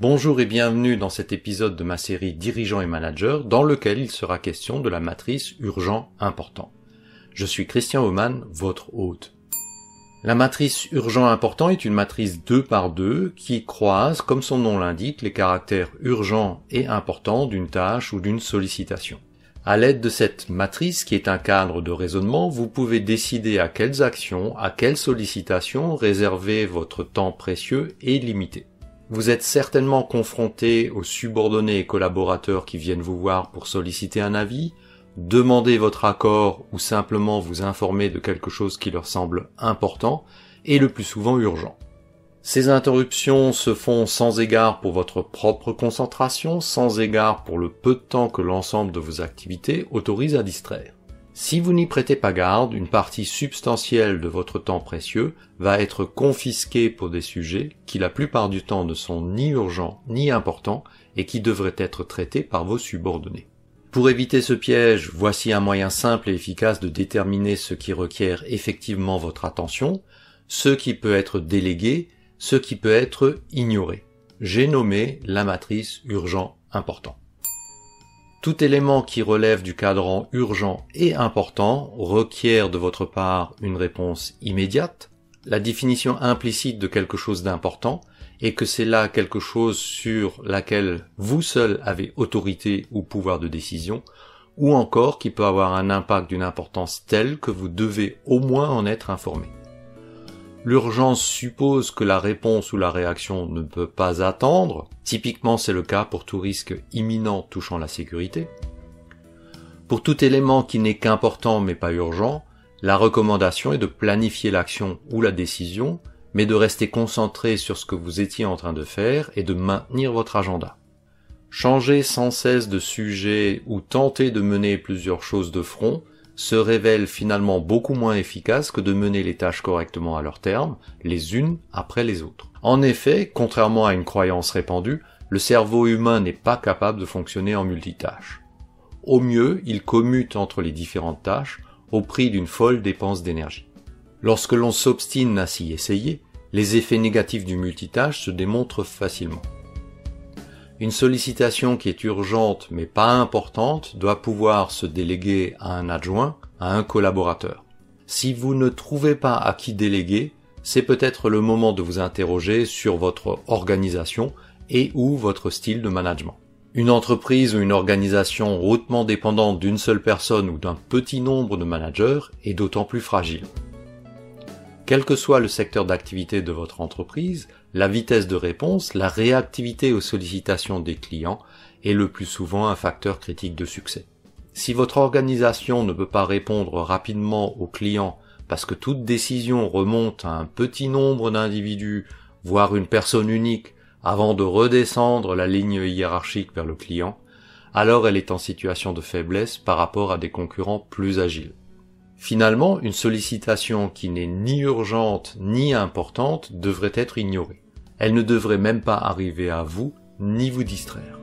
Bonjour et bienvenue dans cet épisode de ma série Dirigeants et managers dans lequel il sera question de la matrice urgent important. Je suis Christian Oman, votre hôte. La matrice urgent important est une matrice 2 par 2 qui croise, comme son nom l'indique, les caractères urgents et importants d'une tâche ou d'une sollicitation. À l'aide de cette matrice qui est un cadre de raisonnement, vous pouvez décider à quelles actions, à quelles sollicitations réserver votre temps précieux et limité. Vous êtes certainement confronté aux subordonnés et collaborateurs qui viennent vous voir pour solliciter un avis, demander votre accord ou simplement vous informer de quelque chose qui leur semble important et le plus souvent urgent. Ces interruptions se font sans égard pour votre propre concentration, sans égard pour le peu de temps que l'ensemble de vos activités autorise à distraire. Si vous n'y prêtez pas garde, une partie substantielle de votre temps précieux va être confisquée pour des sujets qui la plupart du temps ne sont ni urgents ni importants et qui devraient être traités par vos subordonnés. Pour éviter ce piège, voici un moyen simple et efficace de déterminer ce qui requiert effectivement votre attention, ce qui peut être délégué ce qui peut être ignoré. J'ai nommé la matrice urgent important. Tout élément qui relève du cadran urgent et important requiert de votre part une réponse immédiate, la définition implicite de quelque chose d'important, et que c'est là quelque chose sur laquelle vous seul avez autorité ou pouvoir de décision, ou encore qui peut avoir un impact d'une importance telle que vous devez au moins en être informé. L'urgence suppose que la réponse ou la réaction ne peut pas attendre. Typiquement, c'est le cas pour tout risque imminent touchant la sécurité. Pour tout élément qui n'est qu'important mais pas urgent, la recommandation est de planifier l'action ou la décision, mais de rester concentré sur ce que vous étiez en train de faire et de maintenir votre agenda. Changer sans cesse de sujet ou tenter de mener plusieurs choses de front se révèle finalement beaucoup moins efficace que de mener les tâches correctement à leur terme, les unes après les autres. En effet, contrairement à une croyance répandue, le cerveau humain n'est pas capable de fonctionner en multitâche. Au mieux, il commute entre les différentes tâches au prix d'une folle dépense d'énergie. Lorsque l'on s'obstine à s'y essayer, les effets négatifs du multitâche se démontrent facilement. Une sollicitation qui est urgente mais pas importante doit pouvoir se déléguer à un adjoint, à un collaborateur. Si vous ne trouvez pas à qui déléguer, c'est peut-être le moment de vous interroger sur votre organisation et ou votre style de management. Une entreprise ou une organisation hautement dépendante d'une seule personne ou d'un petit nombre de managers est d'autant plus fragile. Quel que soit le secteur d'activité de votre entreprise, la vitesse de réponse, la réactivité aux sollicitations des clients est le plus souvent un facteur critique de succès. Si votre organisation ne peut pas répondre rapidement aux clients parce que toute décision remonte à un petit nombre d'individus, voire une personne unique, avant de redescendre la ligne hiérarchique vers le client, alors elle est en situation de faiblesse par rapport à des concurrents plus agiles. Finalement, une sollicitation qui n'est ni urgente ni importante devrait être ignorée. Elle ne devrait même pas arriver à vous ni vous distraire.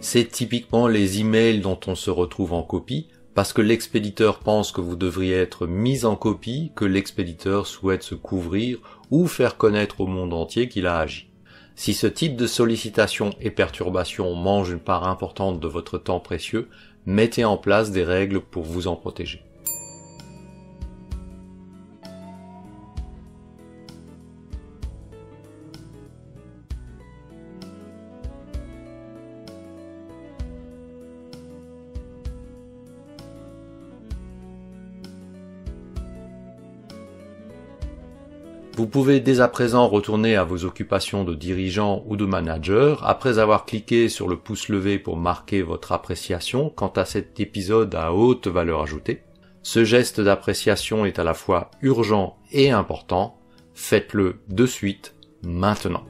C'est typiquement les emails dont on se retrouve en copie parce que l'expéditeur pense que vous devriez être mis en copie, que l'expéditeur souhaite se couvrir ou faire connaître au monde entier qu'il a agi. Si ce type de sollicitation et perturbation mange une part importante de votre temps précieux, mettez en place des règles pour vous en protéger. Vous pouvez dès à présent retourner à vos occupations de dirigeant ou de manager après avoir cliqué sur le pouce levé pour marquer votre appréciation quant à cet épisode à haute valeur ajoutée. Ce geste d'appréciation est à la fois urgent et important. Faites-le de suite, maintenant.